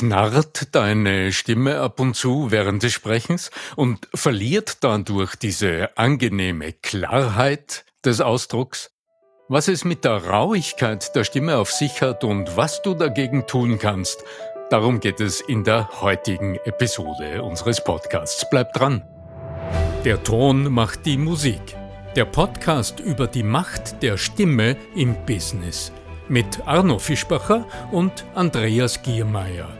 Knarrt deine Stimme ab und zu während des Sprechens und verliert dadurch diese angenehme Klarheit des Ausdrucks? Was es mit der Rauigkeit der Stimme auf sich hat und was du dagegen tun kannst, darum geht es in der heutigen Episode unseres Podcasts. Bleib dran! Der Ton macht die Musik. Der Podcast über die Macht der Stimme im Business mit Arno Fischbacher und Andreas Giermeier.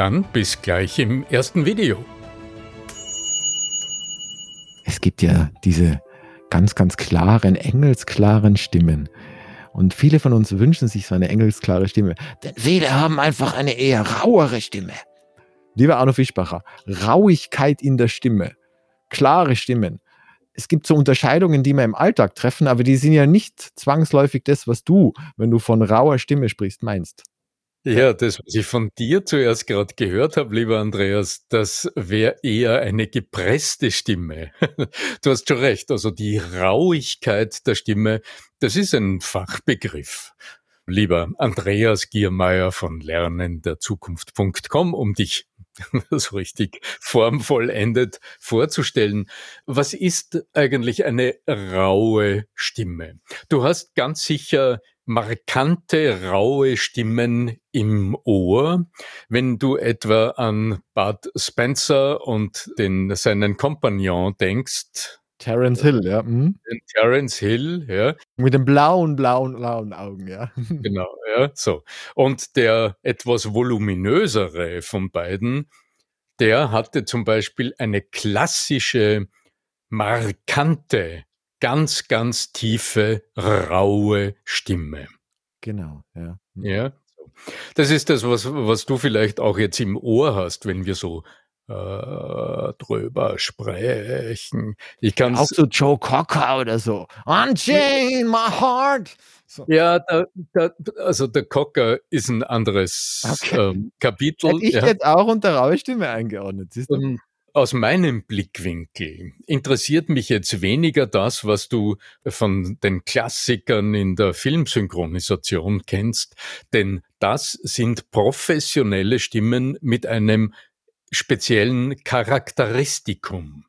Dann bis gleich im ersten Video. Es gibt ja diese ganz, ganz klaren, engelsklaren Stimmen. Und viele von uns wünschen sich so eine engelsklare Stimme. Denn viele haben einfach eine eher rauere Stimme. Lieber Arno Fischbacher, Rauigkeit in der Stimme, klare Stimmen es gibt so Unterscheidungen, die wir im Alltag treffen, aber die sind ja nicht zwangsläufig das, was du, wenn du von rauer Stimme sprichst, meinst. Ja, das, was ich von dir zuerst gerade gehört habe, lieber Andreas, das wäre eher eine gepresste Stimme. Du hast schon recht, also die Rauigkeit der Stimme, das ist ein Fachbegriff. Lieber Andreas Giermeier von lernenderzukunft.com, um dich so richtig formvollendet vorzustellen. Was ist eigentlich eine raue Stimme? Du hast ganz sicher markante, raue Stimmen im Ohr. Wenn du etwa an Bud Spencer und den, seinen Kompagnon denkst, Terence Hill, ja. Mhm. Terence Hill, ja. Mit den blauen, blauen, blauen Augen, ja. Genau, ja, so. Und der etwas voluminösere von beiden, der hatte zum Beispiel eine klassische, markante, ganz, ganz tiefe, raue Stimme. Genau, ja. Mhm. Ja. Das ist das, was, was du vielleicht auch jetzt im Ohr hast, wenn wir so äh, drüber sprechen. Ich kann auch so Joe Cocker oder so. Unchain my heart. So. Ja, der, der, also der Cocker ist ein anderes okay. ähm, Kapitel. Hätte ich ja. jetzt auch unter raue Stimme eingeordnet. Um, aus meinem Blickwinkel interessiert mich jetzt weniger das, was du von den Klassikern in der Filmsynchronisation kennst, denn das sind professionelle Stimmen mit einem speziellen Charakteristikum.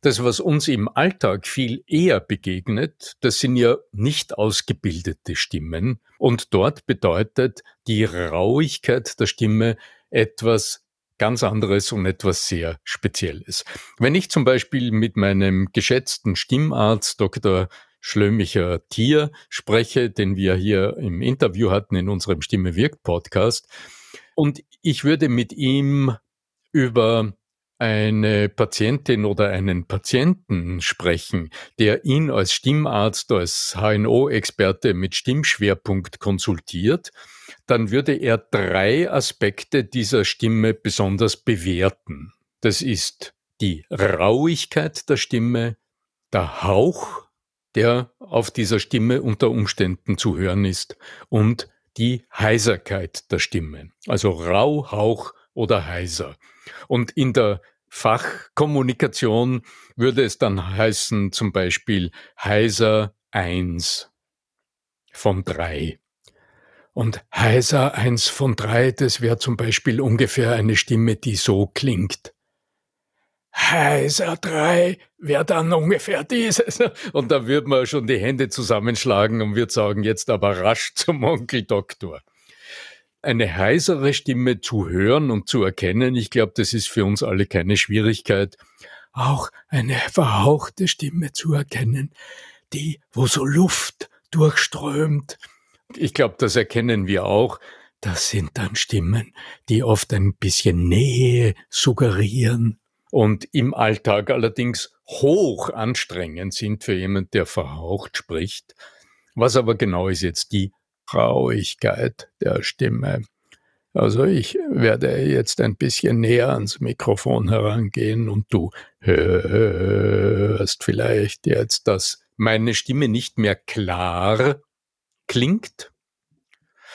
Das, was uns im Alltag viel eher begegnet, das sind ja nicht ausgebildete Stimmen. Und dort bedeutet die Rauigkeit der Stimme etwas ganz anderes und etwas sehr Spezielles. Wenn ich zum Beispiel mit meinem geschätzten Stimmarzt Dr. Schlömicher Tier spreche, den wir hier im Interview hatten in unserem Stimme wirkt Podcast, und ich würde mit ihm über eine Patientin oder einen Patienten sprechen, der ihn als Stimmarzt, als HNO-Experte mit Stimmschwerpunkt konsultiert, dann würde er drei Aspekte dieser Stimme besonders bewerten. Das ist die Rauigkeit der Stimme, der Hauch, der auf dieser Stimme unter Umständen zu hören ist, und die Heiserkeit der Stimme. Also rau, Hauch oder heiser. Und in der Fachkommunikation würde es dann heißen, zum Beispiel heiser 1 von 3. Und heiser 1 von 3, das wäre zum Beispiel ungefähr eine Stimme, die so klingt. Heiser 3 wäre dann ungefähr dieses. Und da würde man schon die Hände zusammenschlagen und würde sagen, jetzt aber rasch zum Onkel Doktor eine heisere Stimme zu hören und zu erkennen, ich glaube, das ist für uns alle keine Schwierigkeit. Auch eine verhauchte Stimme zu erkennen, die, wo so Luft durchströmt. Ich glaube, das erkennen wir auch. Das sind dann Stimmen, die oft ein bisschen Nähe suggerieren und im Alltag allerdings hoch anstrengend sind für jemand, der verhaucht spricht. Was aber genau ist jetzt die Rauigkeit der Stimme. Also ich werde jetzt ein bisschen näher ans Mikrofon herangehen und du hörst vielleicht jetzt, dass meine Stimme nicht mehr klar klingt,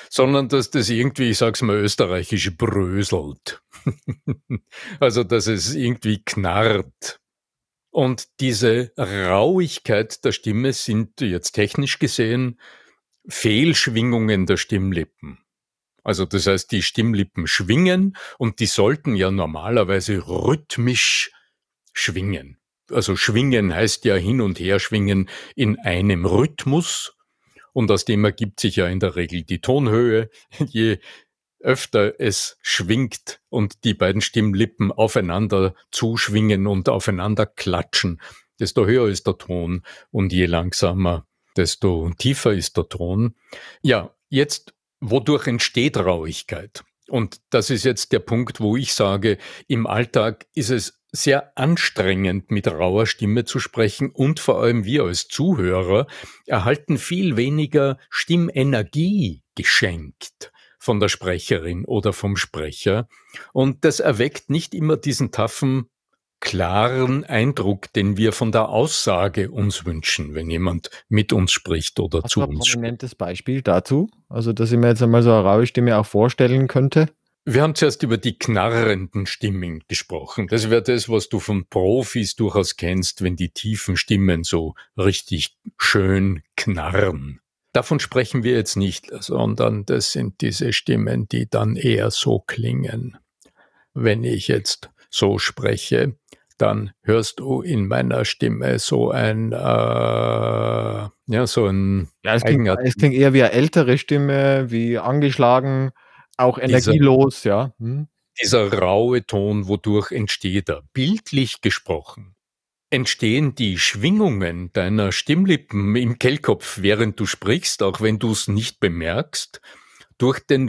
sondern dass das irgendwie, ich sag's mal österreichisch, bröselt. also dass es irgendwie knarrt. Und diese Rauigkeit der Stimme sind jetzt technisch gesehen Fehlschwingungen der Stimmlippen. Also das heißt, die Stimmlippen schwingen und die sollten ja normalerweise rhythmisch schwingen. Also schwingen heißt ja hin und her schwingen in einem Rhythmus und aus dem ergibt sich ja in der Regel die Tonhöhe. Je öfter es schwingt und die beiden Stimmlippen aufeinander zuschwingen und aufeinander klatschen, desto höher ist der Ton und je langsamer, desto tiefer ist der Ton. Ja, jetzt Wodurch entsteht Rauigkeit? Und das ist jetzt der Punkt, wo ich sage, im Alltag ist es sehr anstrengend, mit rauer Stimme zu sprechen und vor allem wir als Zuhörer erhalten viel weniger Stimmenergie geschenkt von der Sprecherin oder vom Sprecher. Und das erweckt nicht immer diesen taffen klaren Eindruck, den wir von der Aussage uns wünschen, wenn jemand mit uns spricht oder Hast zu ein uns spricht. prominentes Beispiel dazu? Also, dass ich mir jetzt einmal so eine raue Stimme auch vorstellen könnte? Wir haben zuerst über die knarrenden Stimmen gesprochen. Das wäre das, was du von Profis durchaus kennst, wenn die tiefen Stimmen so richtig schön knarren. Davon sprechen wir jetzt nicht, sondern das sind diese Stimmen, die dann eher so klingen. Wenn ich jetzt so spreche, dann hörst du in meiner Stimme so ein, äh, ja, so ein Ja, es klingt, es klingt eher wie eine ältere Stimme, wie angeschlagen, auch energielos, dieser, ja. Hm. Dieser raue Ton, wodurch entsteht er? Bildlich gesprochen. Entstehen die Schwingungen deiner Stimmlippen im Kehlkopf, während du sprichst, auch wenn du es nicht bemerkst, durch den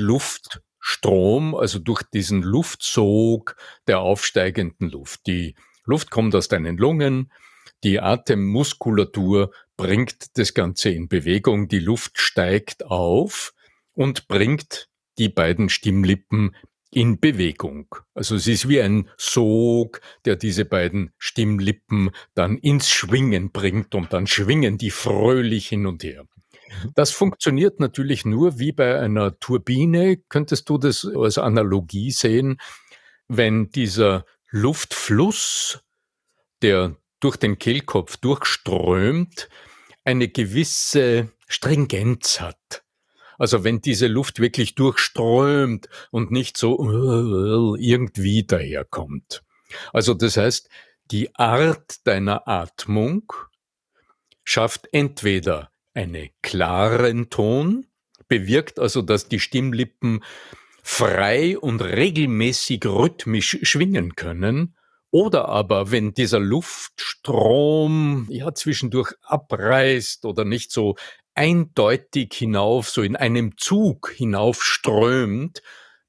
Luftstrom, also durch diesen Luftsog der aufsteigenden Luft. Die Luft kommt aus deinen Lungen, die Atemmuskulatur bringt das Ganze in Bewegung, die Luft steigt auf und bringt die beiden Stimmlippen in Bewegung. Also es ist wie ein Sog, der diese beiden Stimmlippen dann ins Schwingen bringt und dann schwingen die fröhlich hin und her. Das funktioniert natürlich nur wie bei einer Turbine, könntest du das als Analogie sehen, wenn dieser Luftfluss, der durch den Kehlkopf durchströmt, eine gewisse Stringenz hat. Also wenn diese Luft wirklich durchströmt und nicht so irgendwie daherkommt. Also das heißt, die Art deiner Atmung schafft entweder einen klaren Ton, bewirkt also, dass die Stimmlippen frei und regelmäßig rhythmisch schwingen können, oder aber wenn dieser Luftstrom ja zwischendurch abreißt oder nicht so eindeutig hinauf, so in einem Zug hinaufströmt,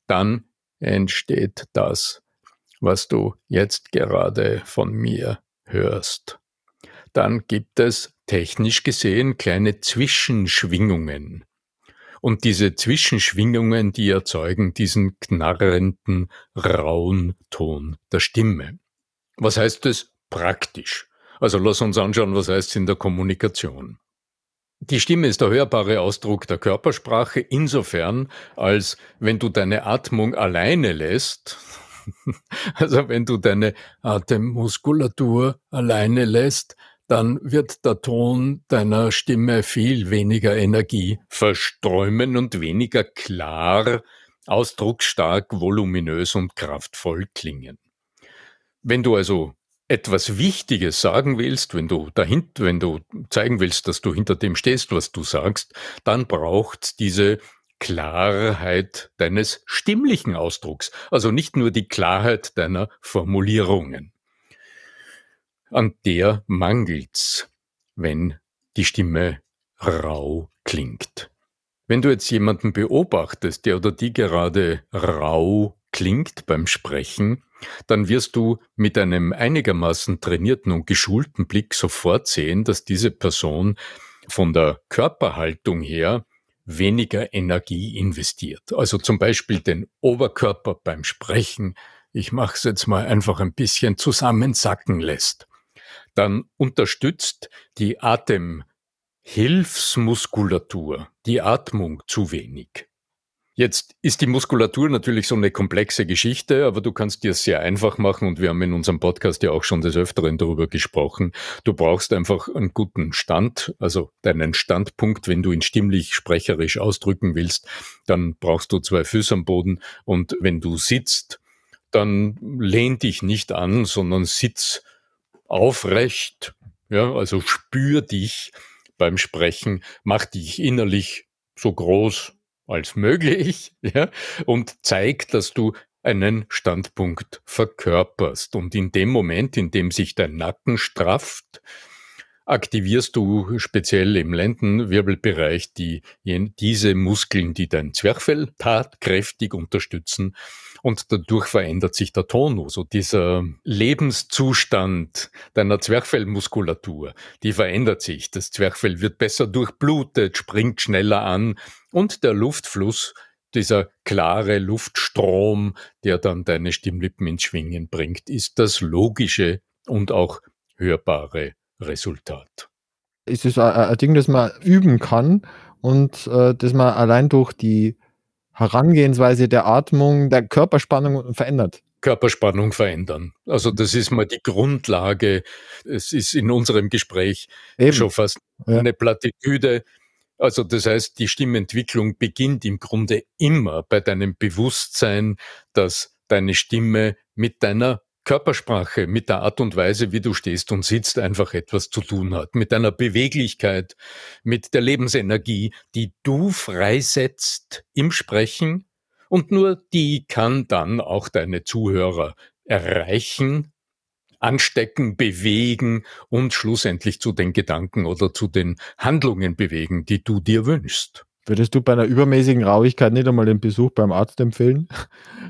dann entsteht das, was du jetzt gerade von mir hörst. Dann gibt es technisch gesehen kleine Zwischenschwingungen. Und diese Zwischenschwingungen, die erzeugen diesen knarrenden, rauen Ton der Stimme. Was heißt das praktisch? Also lass uns anschauen, was heißt es in der Kommunikation. Die Stimme ist der hörbare Ausdruck der Körpersprache insofern, als wenn du deine Atmung alleine lässt, also wenn du deine Atemmuskulatur alleine lässt, dann wird der Ton deiner Stimme viel weniger Energie verströmen und weniger klar, ausdrucksstark, voluminös und kraftvoll klingen. Wenn du also etwas Wichtiges sagen willst, wenn du dahinter, wenn du zeigen willst, dass du hinter dem stehst, was du sagst, dann braucht diese Klarheit deines stimmlichen Ausdrucks, also nicht nur die Klarheit deiner Formulierungen an der mangelt's, wenn die Stimme rau klingt. Wenn du jetzt jemanden beobachtest, der oder die gerade rau klingt beim Sprechen, dann wirst du mit einem einigermaßen trainierten und geschulten Blick sofort sehen, dass diese Person von der Körperhaltung her weniger Energie investiert. Also zum Beispiel den Oberkörper beim Sprechen, ich mache es jetzt mal einfach ein bisschen zusammensacken lässt. Dann unterstützt die Atemhilfsmuskulatur die Atmung zu wenig. Jetzt ist die Muskulatur natürlich so eine komplexe Geschichte, aber du kannst dir es sehr einfach machen und wir haben in unserem Podcast ja auch schon des Öfteren darüber gesprochen. Du brauchst einfach einen guten Stand, also deinen Standpunkt, wenn du ihn stimmlich, sprecherisch ausdrücken willst, dann brauchst du zwei Füße am Boden und wenn du sitzt, dann lehn dich nicht an, sondern sitz aufrecht, ja, also spür dich beim Sprechen, mach dich innerlich so groß als möglich, ja, und zeig, dass du einen Standpunkt verkörperst. Und in dem Moment, in dem sich dein Nacken strafft, aktivierst du speziell im Lendenwirbelbereich die, diese Muskeln, die dein Zwerchfell tatkräftig unterstützen und dadurch verändert sich der Tonus. So dieser Lebenszustand deiner Zwerchfellmuskulatur, die verändert sich. Das Zwerchfell wird besser durchblutet, springt schneller an und der Luftfluss dieser klare Luftstrom, der dann deine Stimmlippen ins Schwingen bringt, ist das logische und auch hörbare Resultat. Ist es ein Ding, das man üben kann und äh, das man allein durch die Herangehensweise der Atmung, der Körperspannung verändert? Körperspannung verändern. Also das ist mal die Grundlage. Es ist in unserem Gespräch Eben. schon fast ja. eine Plattitüde. Also das heißt, die Stimmentwicklung beginnt im Grunde immer bei deinem Bewusstsein, dass deine Stimme mit deiner Körpersprache, mit der Art und Weise, wie du stehst und sitzt, einfach etwas zu tun hat. Mit deiner Beweglichkeit, mit der Lebensenergie, die du freisetzt im Sprechen. Und nur die kann dann auch deine Zuhörer erreichen, anstecken, bewegen und schlussendlich zu den Gedanken oder zu den Handlungen bewegen, die du dir wünschst. Würdest du bei einer übermäßigen Rauigkeit nicht einmal den Besuch beim Arzt empfehlen?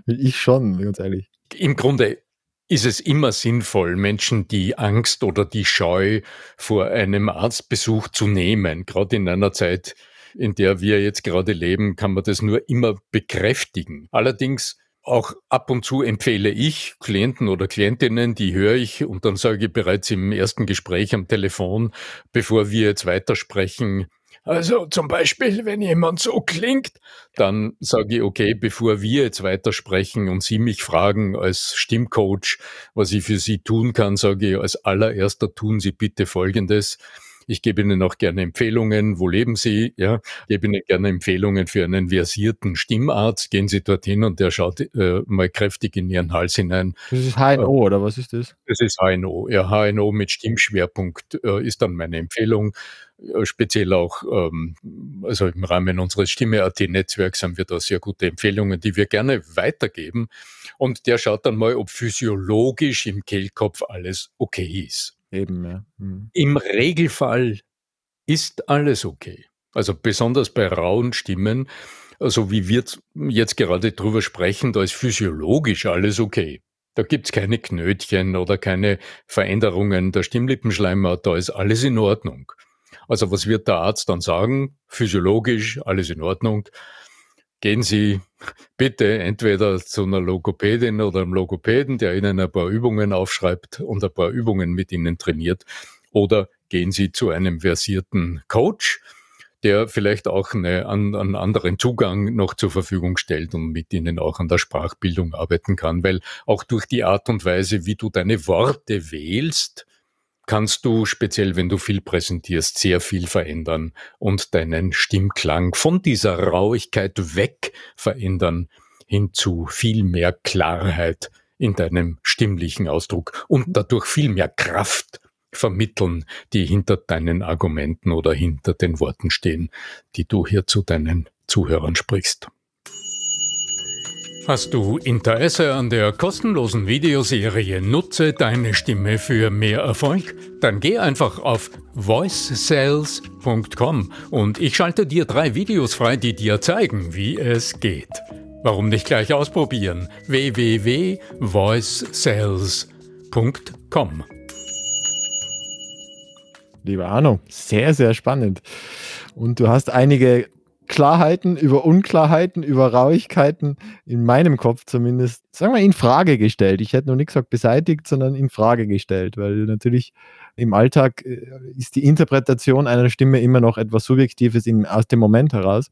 Ich schon, ganz ehrlich. Im Grunde ist es immer sinnvoll, Menschen die Angst oder die Scheu vor einem Arztbesuch zu nehmen. Gerade in einer Zeit, in der wir jetzt gerade leben, kann man das nur immer bekräftigen. Allerdings auch ab und zu empfehle ich Klienten oder Klientinnen, die höre ich und dann sage ich bereits im ersten Gespräch am Telefon, bevor wir jetzt weitersprechen, also zum Beispiel, wenn jemand so klingt, dann sage ich, okay, bevor wir jetzt weitersprechen und Sie mich fragen als Stimmcoach, was ich für Sie tun kann, sage ich, als allererster tun Sie bitte Folgendes. Ich gebe Ihnen auch gerne Empfehlungen. Wo leben Sie? Ja, ich gebe Ihnen gerne Empfehlungen für einen versierten Stimmarzt. Gehen Sie dorthin und der schaut äh, mal kräftig in Ihren Hals hinein. Das ist HNO äh, oder was ist das? Das ist HNO. Ja, HNO mit Stimmschwerpunkt äh, ist dann meine Empfehlung. Äh, speziell auch, ähm, also im Rahmen unseres Stimme.at-Netzwerks haben wir da sehr gute Empfehlungen, die wir gerne weitergeben. Und der schaut dann mal, ob physiologisch im Kehlkopf alles okay ist. Eben, ja. Mhm. Im Regelfall ist alles okay. Also besonders bei rauen Stimmen, also wie wir jetzt gerade drüber sprechen, da ist physiologisch alles okay. Da gibt's keine Knötchen oder keine Veränderungen der Stimmlippenschleimhaut, da ist alles in Ordnung. Also was wird der Arzt dann sagen? Physiologisch, alles in Ordnung. Gehen Sie bitte entweder zu einer Logopädin oder einem Logopäden, der Ihnen ein paar Übungen aufschreibt und ein paar Übungen mit Ihnen trainiert, oder gehen Sie zu einem versierten Coach, der vielleicht auch eine, einen anderen Zugang noch zur Verfügung stellt und mit ihnen auch an der Sprachbildung arbeiten kann, weil auch durch die Art und Weise, wie du deine Worte wählst, kannst du, speziell wenn du viel präsentierst, sehr viel verändern und deinen Stimmklang von dieser Rauigkeit weg verändern hin zu viel mehr Klarheit in deinem stimmlichen Ausdruck und dadurch viel mehr Kraft vermitteln, die hinter deinen Argumenten oder hinter den Worten stehen, die du hier zu deinen Zuhörern sprichst. Hast du Interesse an der kostenlosen Videoserie Nutze deine Stimme für mehr Erfolg? Dann geh einfach auf voicesales.com und ich schalte dir drei Videos frei, die dir zeigen, wie es geht. Warum nicht gleich ausprobieren? www.voicesales.com Liebe Arno, sehr, sehr spannend. Und du hast einige Klarheiten, über Unklarheiten, über Rauigkeiten in meinem Kopf zumindest, sagen wir, in Frage gestellt. Ich hätte noch nicht gesagt beseitigt, sondern in Frage gestellt, weil natürlich im Alltag äh, ist die Interpretation einer Stimme immer noch etwas Subjektives in, aus dem Moment heraus.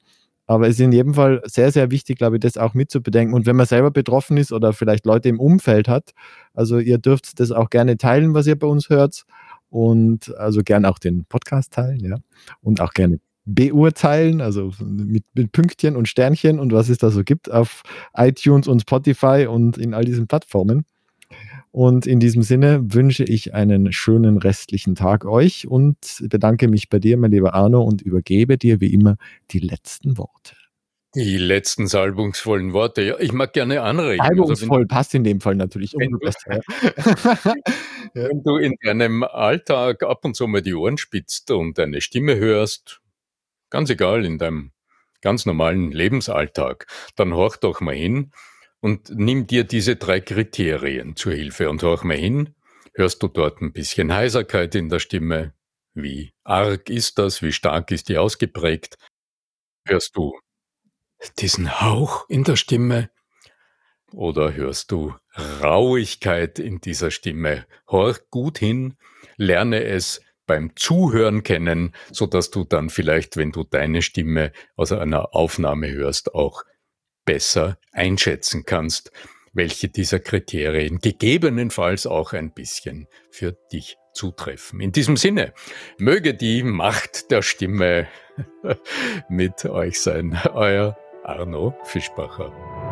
Aber es ist in jedem Fall sehr, sehr wichtig, glaube ich, das auch mitzubedenken. Und wenn man selber betroffen ist oder vielleicht Leute im Umfeld hat, also ihr dürft das auch gerne teilen, was ihr bei uns hört. Und also gerne auch den Podcast teilen, ja. Und auch gerne beurteilen, also mit, mit Pünktchen und Sternchen und was es da so gibt auf iTunes und Spotify und in all diesen Plattformen. Und in diesem Sinne wünsche ich einen schönen restlichen Tag euch und bedanke mich bei dir, mein lieber Arno, und übergebe dir wie immer die letzten Worte. Die letzten salbungsvollen Worte. Ja, ich mag gerne anregen. Also Salbungsvoll also passt in dem Fall natürlich wenn du, wenn du in deinem Alltag ab und zu mal die Ohren spitzt und deine Stimme hörst, ganz egal, in deinem ganz normalen Lebensalltag, dann horch doch mal hin und nimm dir diese drei Kriterien zur Hilfe und horch mal hin. Hörst du dort ein bisschen Heiserkeit in der Stimme? Wie arg ist das? Wie stark ist die ausgeprägt? Hörst du diesen Hauch in der Stimme? Oder hörst du Rauigkeit in dieser Stimme? Horch gut hin, lerne es beim Zuhören kennen, so dass du dann vielleicht, wenn du deine Stimme aus einer Aufnahme hörst, auch besser einschätzen kannst, welche dieser Kriterien gegebenenfalls auch ein bisschen für dich zutreffen. In diesem Sinne, möge die Macht der Stimme mit euch sein. Euer Arno Fischbacher.